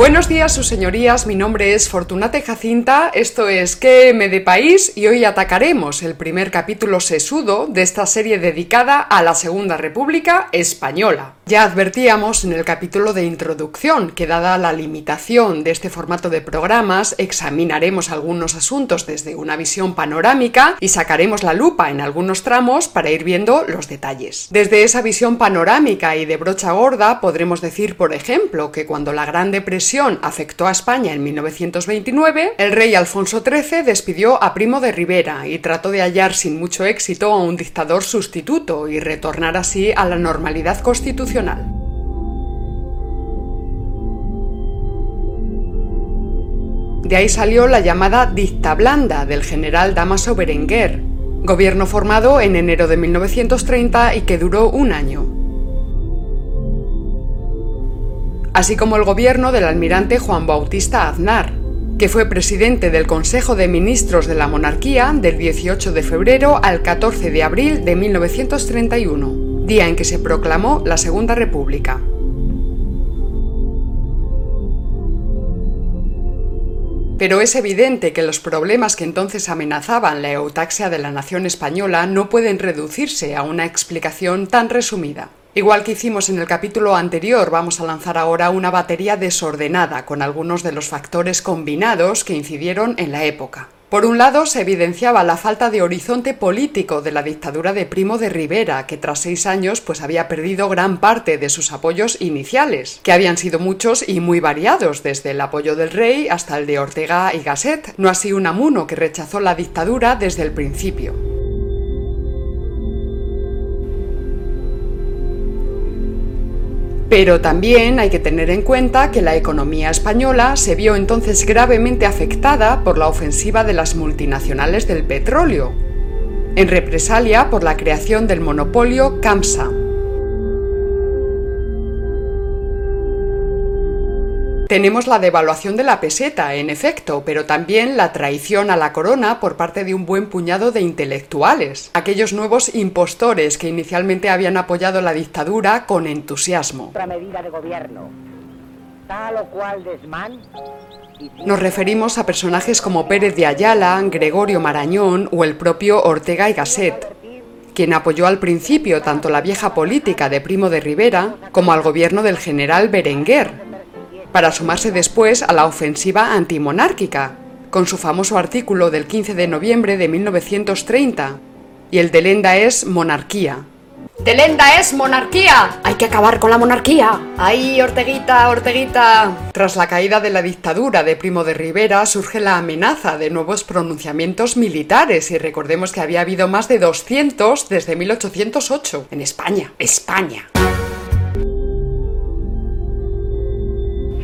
Buenos días, sus señorías. Mi nombre es Fortunate Jacinta. Esto es ¿Qué me de país? Y hoy atacaremos el primer capítulo sesudo de esta serie dedicada a la Segunda República Española. Ya advertíamos en el capítulo de introducción que, dada la limitación de este formato de programas, examinaremos algunos asuntos desde una visión panorámica y sacaremos la lupa en algunos tramos para ir viendo los detalles. Desde esa visión panorámica y de brocha gorda, podremos decir, por ejemplo, que cuando la Gran Depresión afectó a España en 1929, el rey Alfonso XIII despidió a Primo de Rivera y trató de hallar sin mucho éxito a un dictador sustituto y retornar así a la normalidad constitucional. De ahí salió la llamada dicta blanda del general Damaso Berenguer, gobierno formado en enero de 1930 y que duró un año. así como el gobierno del almirante Juan Bautista Aznar, que fue presidente del Consejo de Ministros de la Monarquía del 18 de febrero al 14 de abril de 1931, día en que se proclamó la Segunda República. Pero es evidente que los problemas que entonces amenazaban la eutaxia de la nación española no pueden reducirse a una explicación tan resumida. Igual que hicimos en el capítulo anterior, vamos a lanzar ahora una batería desordenada con algunos de los factores combinados que incidieron en la época. Por un lado, se evidenciaba la falta de horizonte político de la dictadura de Primo de Rivera, que tras seis años pues había perdido gran parte de sus apoyos iniciales, que habían sido muchos y muy variados, desde el apoyo del rey hasta el de Ortega y Gasset, no así Unamuno, que rechazó la dictadura desde el principio. Pero también hay que tener en cuenta que la economía española se vio entonces gravemente afectada por la ofensiva de las multinacionales del petróleo, en represalia por la creación del monopolio CAMSA. Tenemos la devaluación de la peseta, en efecto, pero también la traición a la corona por parte de un buen puñado de intelectuales, aquellos nuevos impostores que inicialmente habían apoyado la dictadura con entusiasmo. Nos referimos a personajes como Pérez de Ayala, Gregorio Marañón o el propio Ortega y Gasset, quien apoyó al principio tanto la vieja política de Primo de Rivera como al gobierno del general Berenguer, para sumarse después a la ofensiva antimonárquica, con su famoso artículo del 15 de noviembre de 1930, y el de Lenda es monarquía. ¡Telenda es monarquía! ¡Hay que acabar con la monarquía! ¡Ay, Orteguita, Orteguita! Tras la caída de la dictadura de Primo de Rivera surge la amenaza de nuevos pronunciamientos militares y recordemos que había habido más de 200 desde 1808 en España. España.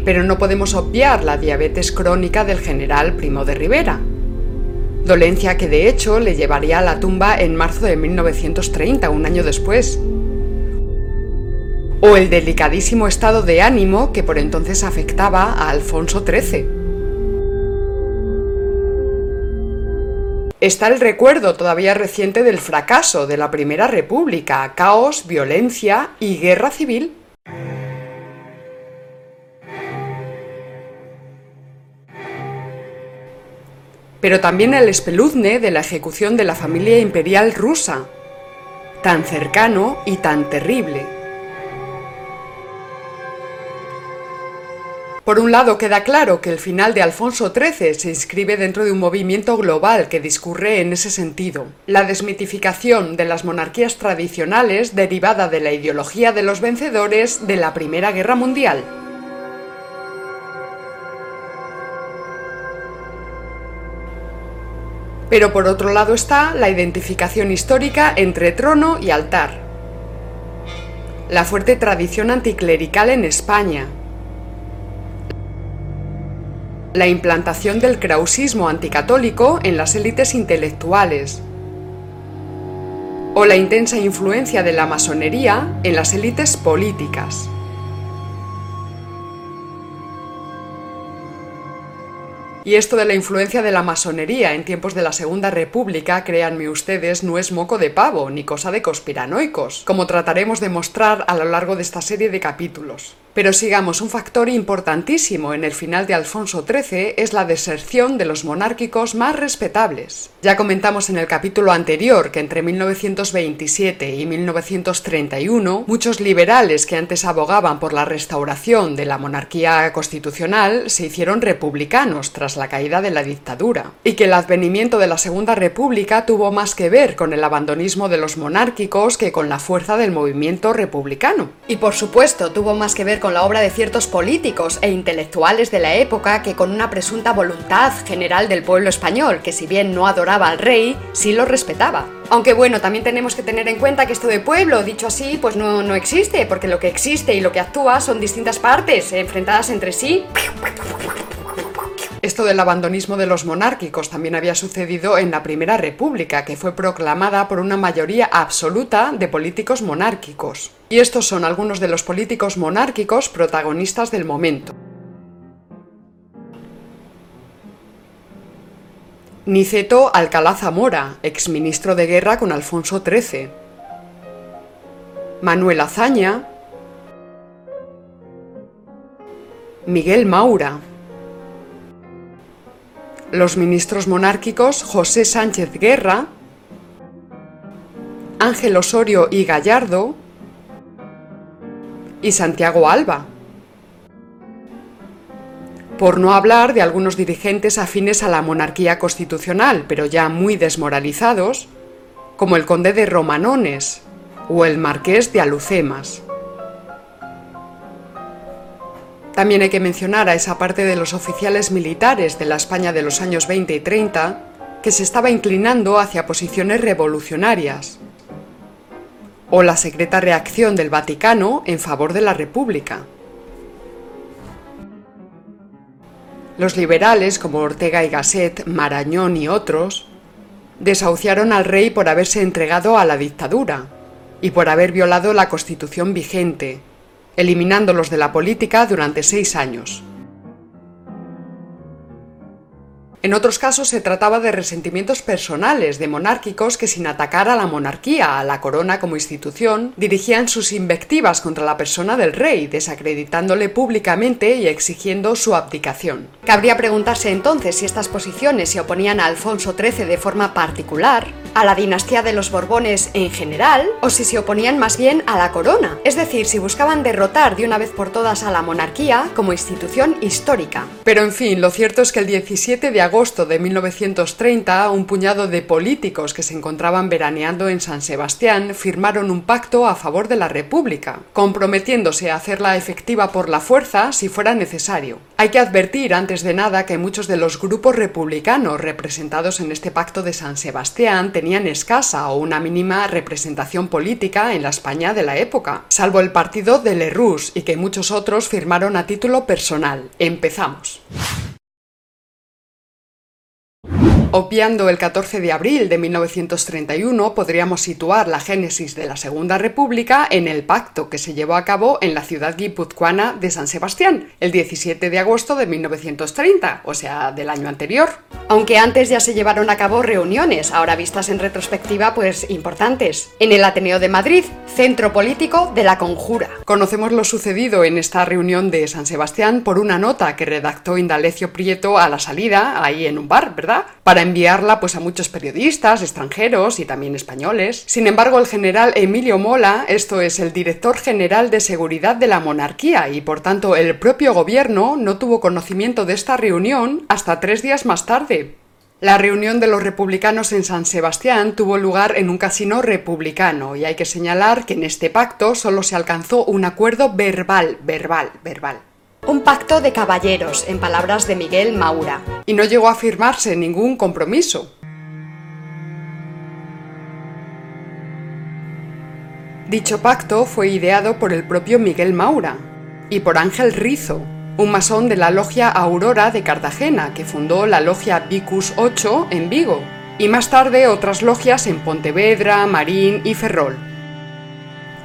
Pero no podemos obviar la diabetes crónica del general Primo de Rivera, dolencia que de hecho le llevaría a la tumba en marzo de 1930, un año después. O el delicadísimo estado de ánimo que por entonces afectaba a Alfonso XIII. Está el recuerdo todavía reciente del fracaso de la Primera República, caos, violencia y guerra civil. Pero también el espeluzne de la ejecución de la familia imperial rusa, tan cercano y tan terrible. Por un lado, queda claro que el final de Alfonso XIII se inscribe dentro de un movimiento global que discurre en ese sentido. La desmitificación de las monarquías tradicionales derivada de la ideología de los vencedores de la Primera Guerra Mundial. Pero por otro lado está la identificación histórica entre trono y altar. La fuerte tradición anticlerical en España. La implantación del krausismo anticatólico en las élites intelectuales. O la intensa influencia de la masonería en las élites políticas. Y esto de la influencia de la masonería en tiempos de la Segunda República, créanme ustedes, no es moco de pavo ni cosa de conspiranoicos, como trataremos de mostrar a lo largo de esta serie de capítulos. Pero sigamos, un factor importantísimo en el final de Alfonso XIII es la deserción de los monárquicos más respetables. Ya comentamos en el capítulo anterior que entre 1927 y 1931 muchos liberales que antes abogaban por la restauración de la monarquía constitucional se hicieron republicanos tras la caída de la dictadura, y que el advenimiento de la Segunda República tuvo más que ver con el abandonismo de los monárquicos que con la fuerza del movimiento republicano. Y por supuesto, tuvo más que ver con la obra de ciertos políticos e intelectuales de la época que con una presunta voluntad general del pueblo español, que si bien no adoraba al rey, sí lo respetaba. Aunque bueno, también tenemos que tener en cuenta que esto de pueblo, dicho así, pues no, no existe, porque lo que existe y lo que actúa son distintas partes, enfrentadas entre sí. Esto del abandonismo de los monárquicos también había sucedido en la Primera República, que fue proclamada por una mayoría absoluta de políticos monárquicos. Y estos son algunos de los políticos monárquicos protagonistas del momento. Niceto Alcalá Zamora, exministro de guerra con Alfonso XIII. Manuel Azaña. Miguel Maura. Los ministros monárquicos José Sánchez Guerra, Ángel Osorio y Gallardo y Santiago Alba. Por no hablar de algunos dirigentes afines a la monarquía constitucional, pero ya muy desmoralizados, como el conde de Romanones o el marqués de Alucemas. También hay que mencionar a esa parte de los oficiales militares de la España de los años 20 y 30 que se estaba inclinando hacia posiciones revolucionarias, o la secreta reacción del Vaticano en favor de la República. Los liberales como Ortega y Gasset, Marañón y otros desahuciaron al rey por haberse entregado a la dictadura y por haber violado la constitución vigente, eliminándolos de la política durante seis años. En otros casos se trataba de resentimientos personales de monárquicos que sin atacar a la monarquía, a la corona como institución, dirigían sus invectivas contra la persona del rey, desacreditándole públicamente y exigiendo su abdicación. Cabría preguntarse entonces si estas posiciones se oponían a Alfonso XIII de forma particular, a la dinastía de los Borbones en general, o si se oponían más bien a la corona, es decir, si buscaban derrotar de una vez por todas a la monarquía como institución histórica. Pero en fin, lo cierto es que el 17 de agosto de 1930, un puñado de políticos que se encontraban veraneando en San Sebastián firmaron un pacto a favor de la República, comprometiéndose a hacerla efectiva por la fuerza si fuera necesario. Hay que advertir antes de nada que muchos de los grupos republicanos representados en este pacto de San Sebastián tenían escasa o una mínima representación política en la España de la época, salvo el partido de Lerroux y que muchos otros firmaron a título personal. Empezamos. Obviando el 14 de abril de 1931, podríamos situar la génesis de la Segunda República en el pacto que se llevó a cabo en la ciudad guipuzcoana de San Sebastián, el 17 de agosto de 1930, o sea, del año anterior. Aunque antes ya se llevaron a cabo reuniones, ahora vistas en retrospectiva, pues importantes, en el Ateneo de Madrid, centro político de la Conjura. Conocemos lo sucedido en esta reunión de San Sebastián por una nota que redactó Indalecio Prieto a la salida, ahí en un bar, ¿verdad? Para enviarla pues a muchos periodistas extranjeros y también españoles. Sin embargo, el general Emilio Mola, esto es el director general de seguridad de la monarquía y por tanto el propio gobierno no tuvo conocimiento de esta reunión hasta tres días más tarde. La reunión de los republicanos en San Sebastián tuvo lugar en un casino republicano y hay que señalar que en este pacto solo se alcanzó un acuerdo verbal, verbal, verbal. Un pacto de caballeros, en palabras de Miguel Maura. Y no llegó a firmarse ningún compromiso. Dicho pacto fue ideado por el propio Miguel Maura y por Ángel Rizo, un masón de la logia Aurora de Cartagena, que fundó la logia Vicus 8 en Vigo, y más tarde otras logias en Pontevedra, Marín y Ferrol.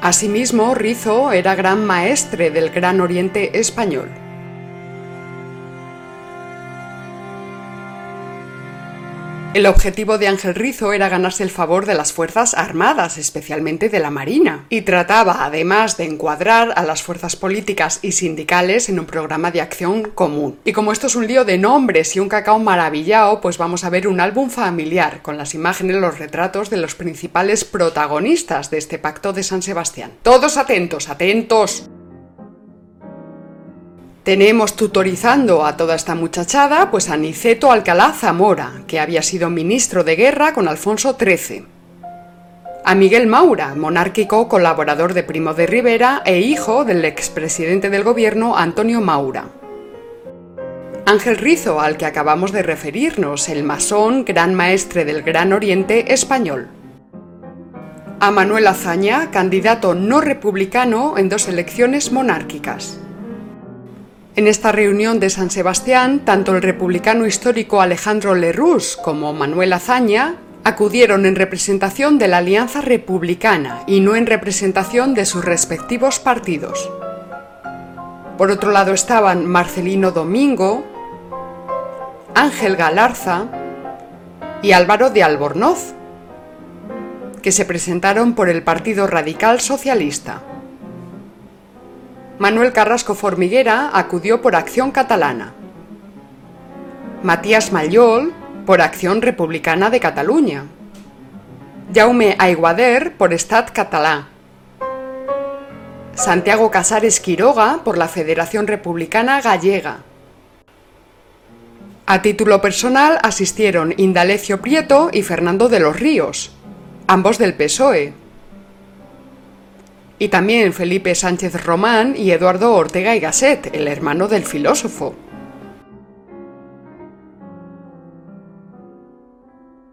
Asimismo, Rizo era gran maestre del Gran Oriente español. El objetivo de Ángel Rizo era ganarse el favor de las Fuerzas Armadas, especialmente de la Marina, y trataba además de encuadrar a las fuerzas políticas y sindicales en un programa de acción común. Y como esto es un lío de nombres y un cacao maravillado, pues vamos a ver un álbum familiar con las imágenes, los retratos de los principales protagonistas de este pacto de San Sebastián. Todos atentos, atentos. Tenemos tutorizando a toda esta muchachada pues a Niceto Alcalá Zamora, que había sido ministro de guerra con Alfonso XIII. A Miguel Maura, monárquico colaborador de Primo de Rivera e hijo del expresidente del gobierno Antonio Maura. Ángel Rizo, al que acabamos de referirnos, el masón gran maestre del Gran Oriente español. A Manuel Azaña, candidato no republicano en dos elecciones monárquicas. En esta reunión de San Sebastián, tanto el republicano histórico Alejandro Lerroux como Manuel Azaña acudieron en representación de la Alianza Republicana y no en representación de sus respectivos partidos. Por otro lado estaban Marcelino Domingo, Ángel Galarza y Álvaro de Albornoz, que se presentaron por el Partido Radical Socialista. Manuel Carrasco Formiguera acudió por Acción Catalana. Matías Mayol por Acción Republicana de Cataluña. Jaume Aiguader por Estat Català. Santiago Casares Quiroga por la Federación Republicana Gallega. A título personal asistieron Indalecio Prieto y Fernando de los Ríos, ambos del PSOE y también Felipe Sánchez Román y Eduardo Ortega y Gasset, el hermano del filósofo.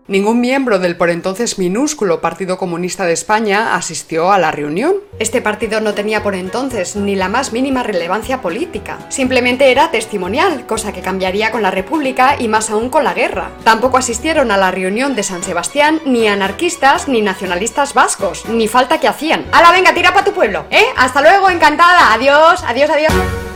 Ningún miembro del por entonces minúsculo Partido Comunista de España asistió a la reunión. Este partido no tenía por entonces ni la más mínima relevancia política. Simplemente era testimonial, cosa que cambiaría con la República y más aún con la guerra. Tampoco asistieron a la reunión de San Sebastián ni anarquistas ni nacionalistas vascos, ni falta que hacían. ¡Hala, venga, tira para tu pueblo! ¿Eh? Hasta luego, encantada. Adiós, adiós, adiós.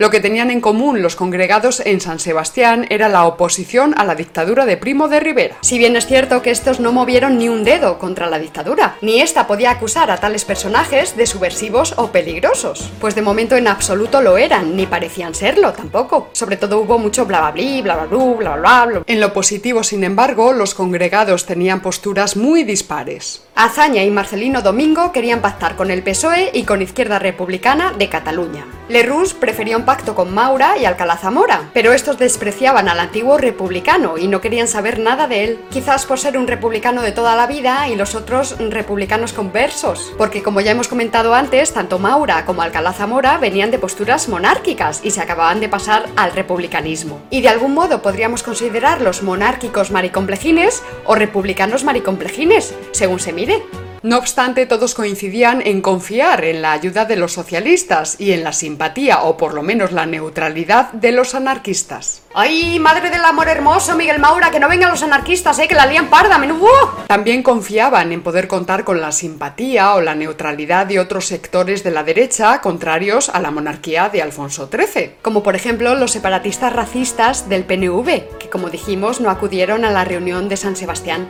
Lo que tenían en común los congregados en San Sebastián era la oposición a la dictadura de Primo de Rivera. Si bien es cierto que estos no movieron ni un dedo contra la dictadura, ni esta podía acusar a tales personajes de subversivos o peligrosos, pues de momento en absoluto lo eran, ni parecían serlo tampoco. Sobre todo hubo mucho bla bla bla bla bla bla bla bla. En lo positivo, sin embargo, los congregados tenían posturas muy dispares. Azaña y Marcelino Domingo querían pactar con el PSOE y con Izquierda Republicana de Cataluña. Lerroux prefería un con Maura y Alcalá Zamora, pero estos despreciaban al antiguo republicano y no querían saber nada de él, quizás por ser un republicano de toda la vida y los otros republicanos conversos, porque como ya hemos comentado antes, tanto Maura como Alcalá Zamora venían de posturas monárquicas y se acababan de pasar al republicanismo. Y de algún modo podríamos considerarlos monárquicos maricomplejines o republicanos maricomplejines, según se mire no obstante, todos coincidían en confiar en la ayuda de los socialistas y en la simpatía o por lo menos la neutralidad de los anarquistas. ¡Ay, madre del amor hermoso, Miguel Maura! Que no vengan los anarquistas, ¿eh? Que la lían parda, menudo. También confiaban en poder contar con la simpatía o la neutralidad de otros sectores de la derecha contrarios a la monarquía de Alfonso XIII. Como por ejemplo los separatistas racistas del PNV, que como dijimos no acudieron a la reunión de San Sebastián.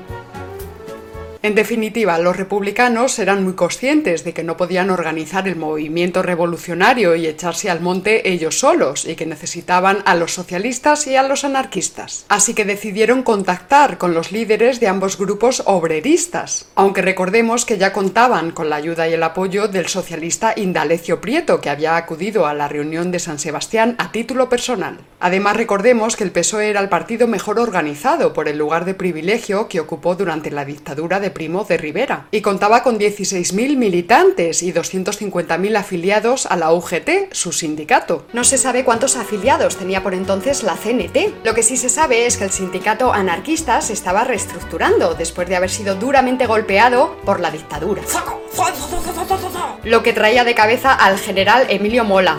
En definitiva, los republicanos eran muy conscientes de que no podían organizar el movimiento revolucionario y echarse al monte ellos solos y que necesitaban a los socialistas y a los anarquistas. Así que decidieron contactar con los líderes de ambos grupos obreristas, aunque recordemos que ya contaban con la ayuda y el apoyo del socialista Indalecio Prieto, que había acudido a la reunión de San Sebastián a título personal. Además recordemos que el PSOE era el partido mejor organizado por el lugar de privilegio que ocupó durante la dictadura de Primo de Rivera, y contaba con 16.000 militantes y 250.000 afiliados a la UGT, su sindicato. No se sabe cuántos afiliados tenía por entonces la CNT. Lo que sí se sabe es que el sindicato anarquista se estaba reestructurando después de haber sido duramente golpeado por la dictadura. Lo que traía de cabeza al general Emilio Mola.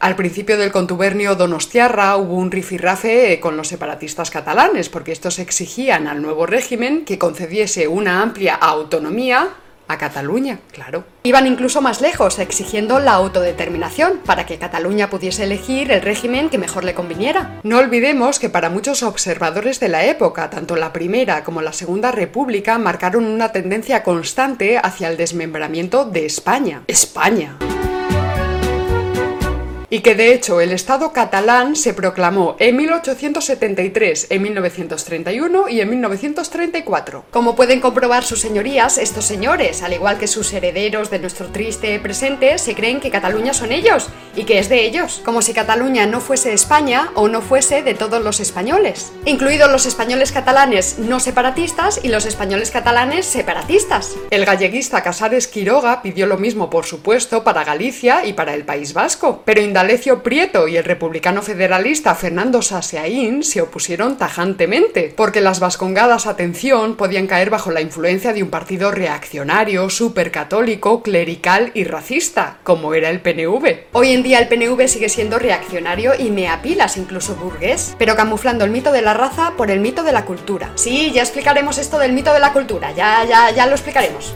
Al principio del contubernio donostiarra hubo un rifirrafe con los separatistas catalanes, porque estos exigían al nuevo régimen que concediese una amplia autonomía a Cataluña, claro. Iban incluso más lejos, exigiendo la autodeterminación, para que Cataluña pudiese elegir el régimen que mejor le conviniera. No olvidemos que para muchos observadores de la época, tanto la Primera como la Segunda República marcaron una tendencia constante hacia el desmembramiento de España. España y que de hecho el Estado catalán se proclamó en 1873, en 1931 y en 1934. Como pueden comprobar sus señorías, estos señores, al igual que sus herederos de nuestro triste presente, se creen que Cataluña son ellos y que es de ellos, como si Cataluña no fuese España o no fuese de todos los españoles, incluidos los españoles catalanes no separatistas y los españoles catalanes separatistas. El galleguista Casares Quiroga pidió lo mismo, por supuesto, para Galicia y para el País Vasco, pero Indalecio Prieto y el republicano federalista Fernando Saseaín se opusieron tajantemente, porque las vascongadas, atención, podían caer bajo la influencia de un partido reaccionario, supercatólico, clerical y racista, como era el PNV. Hoy en día el PNV sigue siendo reaccionario y me apilas incluso burgués, pero camuflando el mito de la raza por el mito de la cultura. Sí, ya explicaremos esto del mito de la cultura, ya, ya, ya lo explicaremos.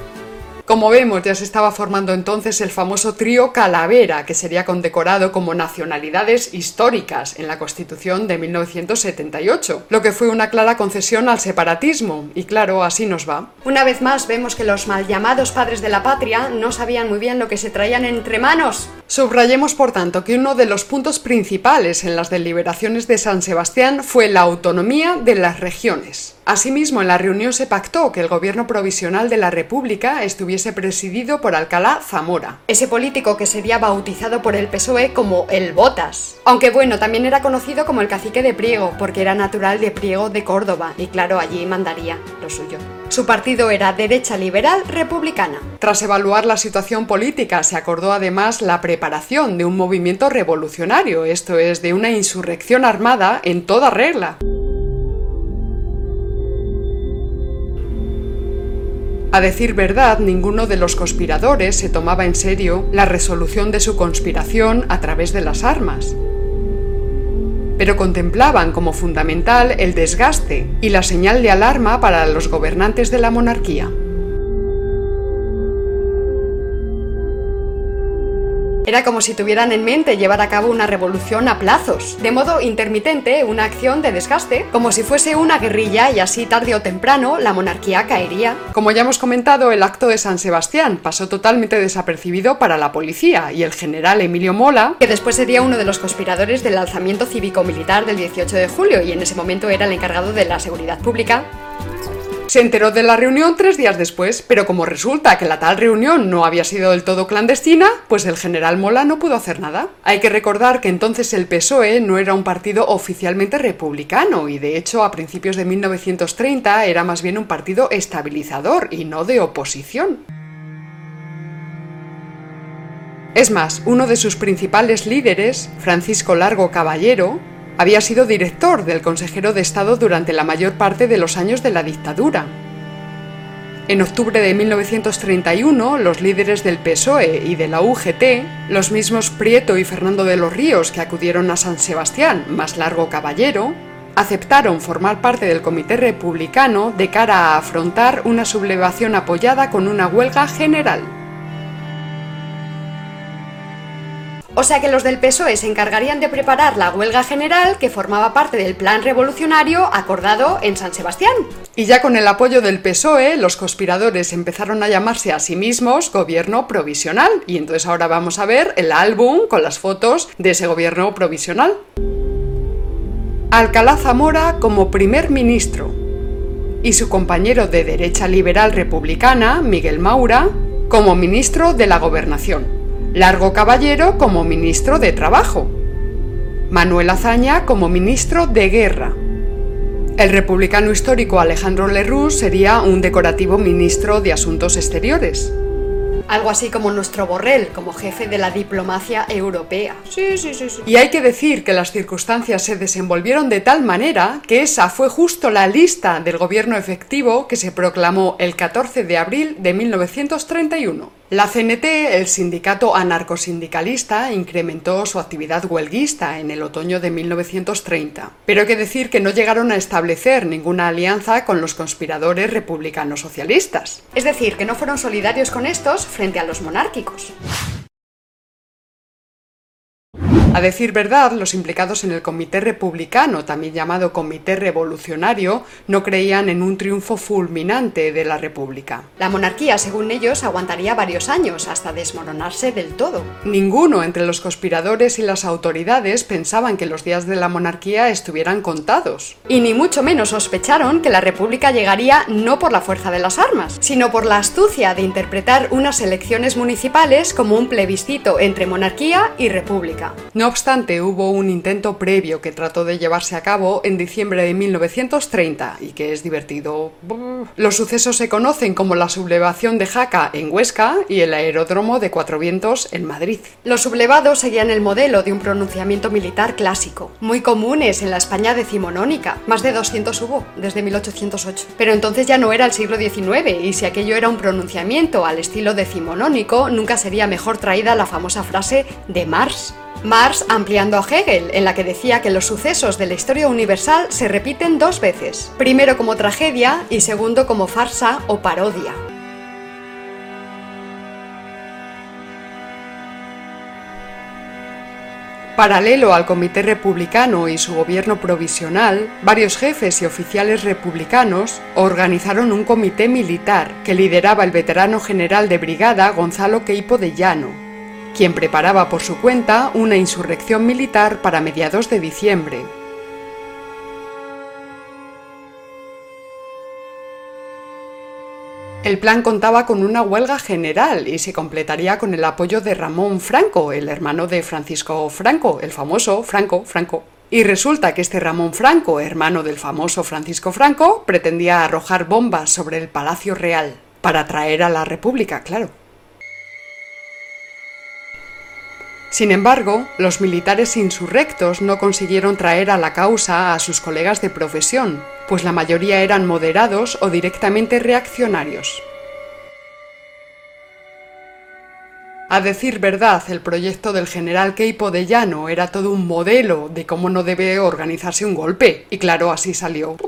Como vemos, ya se estaba formando entonces el famoso trío Calavera, que sería condecorado como nacionalidades históricas en la Constitución de 1978, lo que fue una clara concesión al separatismo, y claro, así nos va. Una vez más vemos que los mal llamados padres de la patria no sabían muy bien lo que se traían entre manos. Subrayemos, por tanto, que uno de los puntos principales en las deliberaciones de San Sebastián fue la autonomía de las regiones. Asimismo, en la reunión se pactó que el gobierno provisional de la República estuviese presidido por Alcalá Zamora. Ese político que sería bautizado por el PSOE como el Botas. Aunque bueno, también era conocido como el cacique de Priego, porque era natural de Priego de Córdoba, y claro, allí mandaría lo suyo. Su partido era derecha liberal republicana. Tras evaluar la situación política, se acordó además la preparación de un movimiento revolucionario, esto es, de una insurrección armada en toda regla. A decir verdad, ninguno de los conspiradores se tomaba en serio la resolución de su conspiración a través de las armas, pero contemplaban como fundamental el desgaste y la señal de alarma para los gobernantes de la monarquía. Era como si tuvieran en mente llevar a cabo una revolución a plazos, de modo intermitente, una acción de desgaste, como si fuese una guerrilla y así tarde o temprano la monarquía caería. Como ya hemos comentado, el acto de San Sebastián pasó totalmente desapercibido para la policía y el general Emilio Mola, que después sería uno de los conspiradores del alzamiento cívico-militar del 18 de julio y en ese momento era el encargado de la seguridad pública, se enteró de la reunión tres días después, pero como resulta que la tal reunión no había sido del todo clandestina, pues el general Mola no pudo hacer nada. Hay que recordar que entonces el PSOE no era un partido oficialmente republicano y de hecho a principios de 1930 era más bien un partido estabilizador y no de oposición. Es más, uno de sus principales líderes, Francisco Largo Caballero, había sido director del Consejero de Estado durante la mayor parte de los años de la dictadura. En octubre de 1931, los líderes del PSOE y de la UGT, los mismos Prieto y Fernando de los Ríos que acudieron a San Sebastián, más largo caballero, aceptaron formar parte del Comité Republicano de cara a afrontar una sublevación apoyada con una huelga general. O sea que los del PSOE se encargarían de preparar la huelga general que formaba parte del plan revolucionario acordado en San Sebastián. Y ya con el apoyo del PSOE, los conspiradores empezaron a llamarse a sí mismos gobierno provisional. Y entonces ahora vamos a ver el álbum con las fotos de ese gobierno provisional. Alcalá Zamora como primer ministro y su compañero de derecha liberal republicana, Miguel Maura, como ministro de la gobernación. Largo Caballero como ministro de Trabajo, Manuel Azaña como ministro de Guerra. El republicano histórico Alejandro Lerroux sería un decorativo ministro de Asuntos Exteriores. Algo así como nuestro Borrell, como jefe de la diplomacia europea. Sí, sí, sí, sí. Y hay que decir que las circunstancias se desenvolvieron de tal manera que esa fue justo la lista del gobierno efectivo que se proclamó el 14 de abril de 1931. La CNT, el sindicato anarcosindicalista, incrementó su actividad huelguista en el otoño de 1930, pero hay que decir que no llegaron a establecer ninguna alianza con los conspiradores republicanos socialistas. Es decir, que no fueron solidarios con estos frente a los monárquicos. A decir verdad, los implicados en el Comité Republicano, también llamado Comité Revolucionario, no creían en un triunfo fulminante de la República. La monarquía, según ellos, aguantaría varios años hasta desmoronarse del todo. Ninguno entre los conspiradores y las autoridades pensaban que los días de la monarquía estuvieran contados. Y ni mucho menos sospecharon que la República llegaría no por la fuerza de las armas, sino por la astucia de interpretar unas elecciones municipales como un plebiscito entre monarquía y república. No obstante, hubo un intento previo que trató de llevarse a cabo en diciembre de 1930 y que es divertido. Los sucesos se conocen como la sublevación de Jaca en Huesca y el aeródromo de Cuatro Vientos en Madrid. Los sublevados seguían el modelo de un pronunciamiento militar clásico, muy comunes en la España decimonónica. Más de 200 hubo desde 1808. Pero entonces ya no era el siglo XIX y si aquello era un pronunciamiento al estilo decimonónico, nunca sería mejor traída la famosa frase de Mars. Marx ampliando a Hegel, en la que decía que los sucesos de la historia universal se repiten dos veces, primero como tragedia y segundo como farsa o parodia. Paralelo al Comité Republicano y su gobierno provisional, varios jefes y oficiales republicanos organizaron un comité militar que lideraba el veterano general de brigada Gonzalo Queipo de Llano, quien preparaba por su cuenta una insurrección militar para mediados de diciembre. El plan contaba con una huelga general y se completaría con el apoyo de Ramón Franco, el hermano de Francisco Franco, el famoso Franco Franco. Y resulta que este Ramón Franco, hermano del famoso Francisco Franco, pretendía arrojar bombas sobre el Palacio Real, para traer a la República, claro. Sin embargo, los militares insurrectos no consiguieron traer a la causa a sus colegas de profesión, pues la mayoría eran moderados o directamente reaccionarios. A decir verdad, el proyecto del general Keipo de Llano era todo un modelo de cómo no debe organizarse un golpe, y claro, así salió.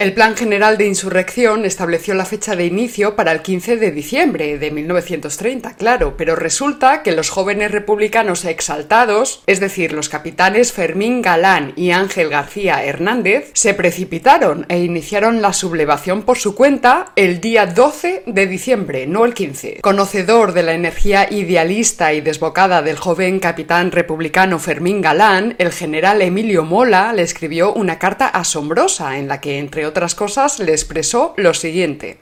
El Plan General de Insurrección estableció la fecha de inicio para el 15 de diciembre de 1930, claro, pero resulta que los jóvenes republicanos exaltados, es decir, los capitanes Fermín Galán y Ángel García Hernández, se precipitaron e iniciaron la sublevación por su cuenta el día 12 de diciembre, no el 15. Conocedor de la energía idealista y desbocada del joven capitán republicano Fermín Galán, el general Emilio Mola le escribió una carta asombrosa en la que, entre otras cosas, le expresó lo siguiente.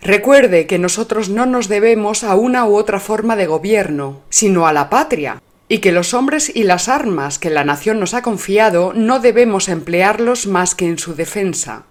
Recuerde que nosotros no nos debemos a una u otra forma de gobierno, sino a la patria, y que los hombres y las armas que la nación nos ha confiado no debemos emplearlos más que en su defensa.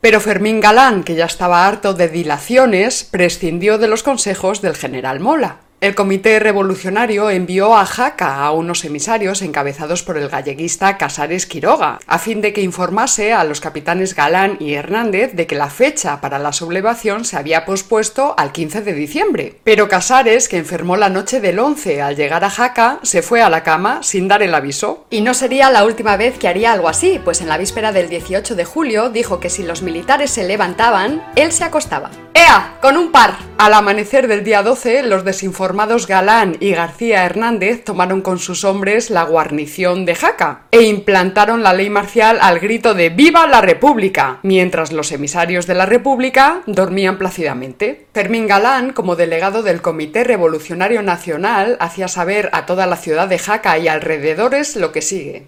Pero Fermín Galán, que ya estaba harto de dilaciones, prescindió de los consejos del general Mola. El Comité Revolucionario envió a Jaca a unos emisarios encabezados por el galleguista Casares Quiroga, a fin de que informase a los capitanes Galán y Hernández de que la fecha para la sublevación se había pospuesto al 15 de diciembre. Pero Casares, que enfermó la noche del 11 al llegar a Jaca, se fue a la cama sin dar el aviso. Y no sería la última vez que haría algo así, pues en la víspera del 18 de julio dijo que si los militares se levantaban, él se acostaba. ¡Ea! ¡Con un par! Al amanecer del día 12, los desinformados Galán y García Hernández tomaron con sus hombres la guarnición de Jaca e implantaron la ley marcial al grito de ¡Viva la República! mientras los emisarios de la República dormían plácidamente. Fermín Galán, como delegado del Comité Revolucionario Nacional, hacía saber a toda la ciudad de Jaca y alrededores lo que sigue.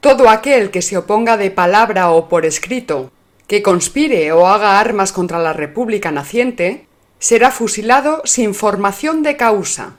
Todo aquel que se oponga de palabra o por escrito que conspire o haga armas contra la República naciente, será fusilado sin formación de causa.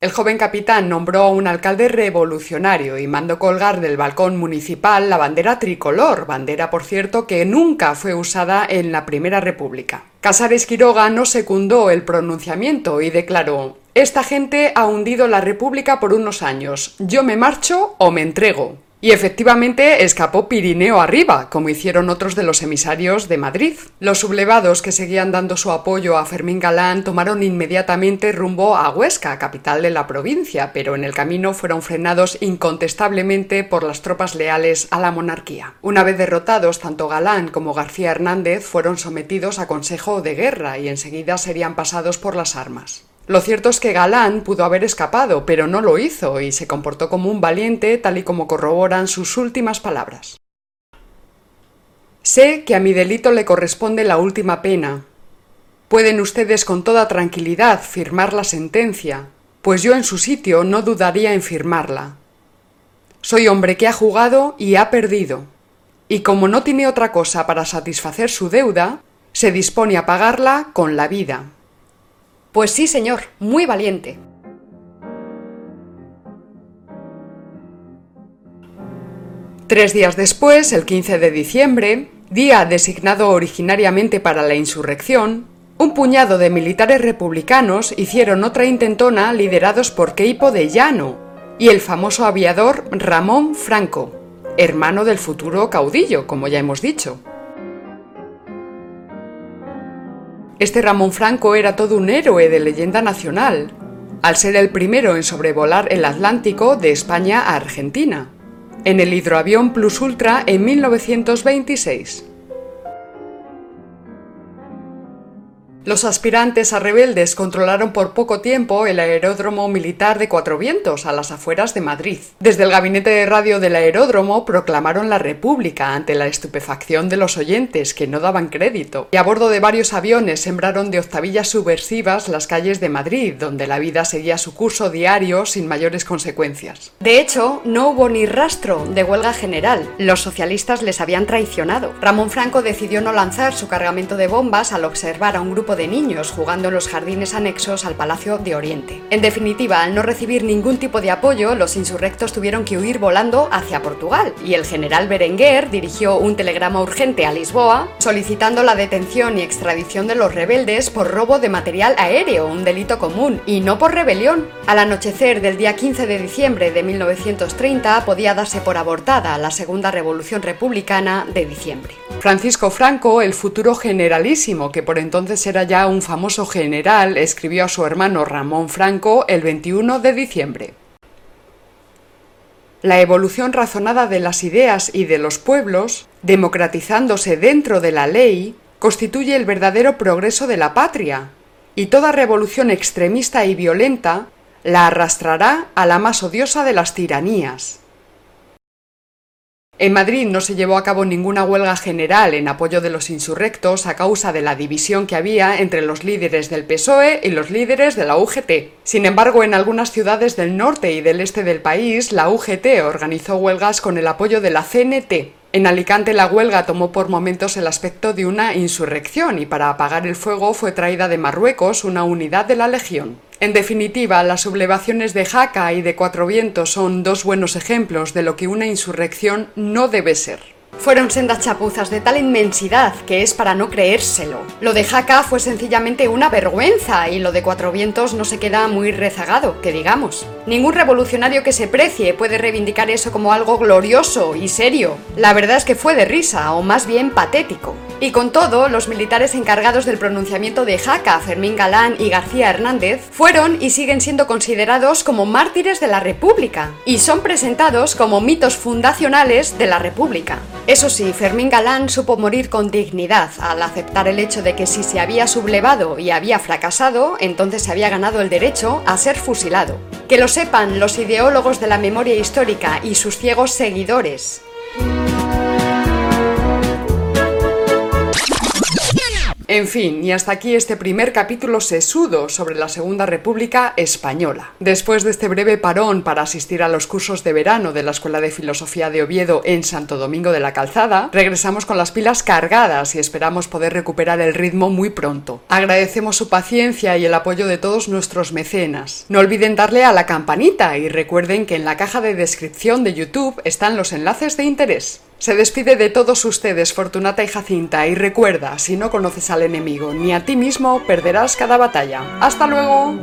El joven capitán nombró a un alcalde revolucionario y mandó colgar del balcón municipal la bandera tricolor, bandera por cierto que nunca fue usada en la Primera República. Casares Quiroga no secundó el pronunciamiento y declaró Esta gente ha hundido la República por unos años. Yo me marcho o me entrego. Y efectivamente escapó Pirineo arriba, como hicieron otros de los emisarios de Madrid. Los sublevados que seguían dando su apoyo a Fermín Galán tomaron inmediatamente rumbo a Huesca, capital de la provincia, pero en el camino fueron frenados incontestablemente por las tropas leales a la monarquía. Una vez derrotados, tanto Galán como García Hernández fueron sometidos a consejo de guerra y enseguida serían pasados por las armas. Lo cierto es que Galán pudo haber escapado, pero no lo hizo y se comportó como un valiente, tal y como corroboran sus últimas palabras. Sé que a mi delito le corresponde la última pena. Pueden ustedes con toda tranquilidad firmar la sentencia, pues yo en su sitio no dudaría en firmarla. Soy hombre que ha jugado y ha perdido, y como no tiene otra cosa para satisfacer su deuda, se dispone a pagarla con la vida. Pues sí, señor, muy valiente. Tres días después, el 15 de diciembre, día designado originariamente para la insurrección, un puñado de militares republicanos hicieron otra intentona liderados por Queipo de Llano y el famoso aviador Ramón Franco, hermano del futuro caudillo, como ya hemos dicho. Este Ramón Franco era todo un héroe de leyenda nacional, al ser el primero en sobrevolar el Atlántico de España a Argentina, en el hidroavión Plus Ultra en 1926. Los aspirantes a rebeldes controlaron por poco tiempo el aeródromo militar de Cuatro Vientos, a las afueras de Madrid. Desde el gabinete de radio del aeródromo proclamaron la República ante la estupefacción de los oyentes, que no daban crédito, y a bordo de varios aviones sembraron de octavillas subversivas las calles de Madrid, donde la vida seguía su curso diario sin mayores consecuencias. De hecho, no hubo ni rastro de huelga general. Los socialistas les habían traicionado. Ramón Franco decidió no lanzar su cargamento de bombas al observar a un grupo de niños jugando en los jardines anexos al Palacio de Oriente. En definitiva, al no recibir ningún tipo de apoyo, los insurrectos tuvieron que huir volando hacia Portugal, y el general Berenguer dirigió un telegrama urgente a Lisboa solicitando la detención y extradición de los rebeldes por robo de material aéreo, un delito común, y no por rebelión. Al anochecer del día 15 de diciembre de 1930 podía darse por abortada la Segunda Revolución Republicana de diciembre. Francisco Franco, el futuro generalísimo, que por entonces era ya un famoso general, escribió a su hermano Ramón Franco el 21 de diciembre. La evolución razonada de las ideas y de los pueblos, democratizándose dentro de la ley, constituye el verdadero progreso de la patria, y toda revolución extremista y violenta la arrastrará a la más odiosa de las tiranías, en Madrid no se llevó a cabo ninguna huelga general en apoyo de los insurrectos a causa de la división que había entre los líderes del PSOE y los líderes de la UGT. Sin embargo, en algunas ciudades del norte y del este del país, la UGT organizó huelgas con el apoyo de la CNT. En Alicante la huelga tomó por momentos el aspecto de una insurrección y para apagar el fuego fue traída de Marruecos una unidad de la Legión. En definitiva, las sublevaciones de Jaca y de Cuatro Vientos son dos buenos ejemplos de lo que una insurrección no debe ser. Fueron sendas chapuzas de tal inmensidad que es para no creérselo. Lo de Jaca fue sencillamente una vergüenza y lo de Cuatro Vientos no se queda muy rezagado, que digamos. Ningún revolucionario que se precie puede reivindicar eso como algo glorioso y serio. La verdad es que fue de risa, o más bien patético. Y con todo, los militares encargados del pronunciamiento de Jaca, Fermín Galán y García Hernández, fueron y siguen siendo considerados como mártires de la República, y son presentados como mitos fundacionales de la República. Eso sí, Fermín Galán supo morir con dignidad al aceptar el hecho de que si se había sublevado y había fracasado, entonces se había ganado el derecho a ser fusilado. Que lo sepan los ideólogos de la memoria histórica y sus ciegos seguidores. En fin, y hasta aquí este primer capítulo sesudo sobre la Segunda República Española. Después de este breve parón para asistir a los cursos de verano de la Escuela de Filosofía de Oviedo en Santo Domingo de la Calzada, regresamos con las pilas cargadas y esperamos poder recuperar el ritmo muy pronto. Agradecemos su paciencia y el apoyo de todos nuestros mecenas. No olviden darle a la campanita y recuerden que en la caja de descripción de YouTube están los enlaces de interés. Se despide de todos ustedes, Fortunata y Jacinta, y recuerda, si no conoces al enemigo ni a ti mismo, perderás cada batalla. ¡Hasta luego!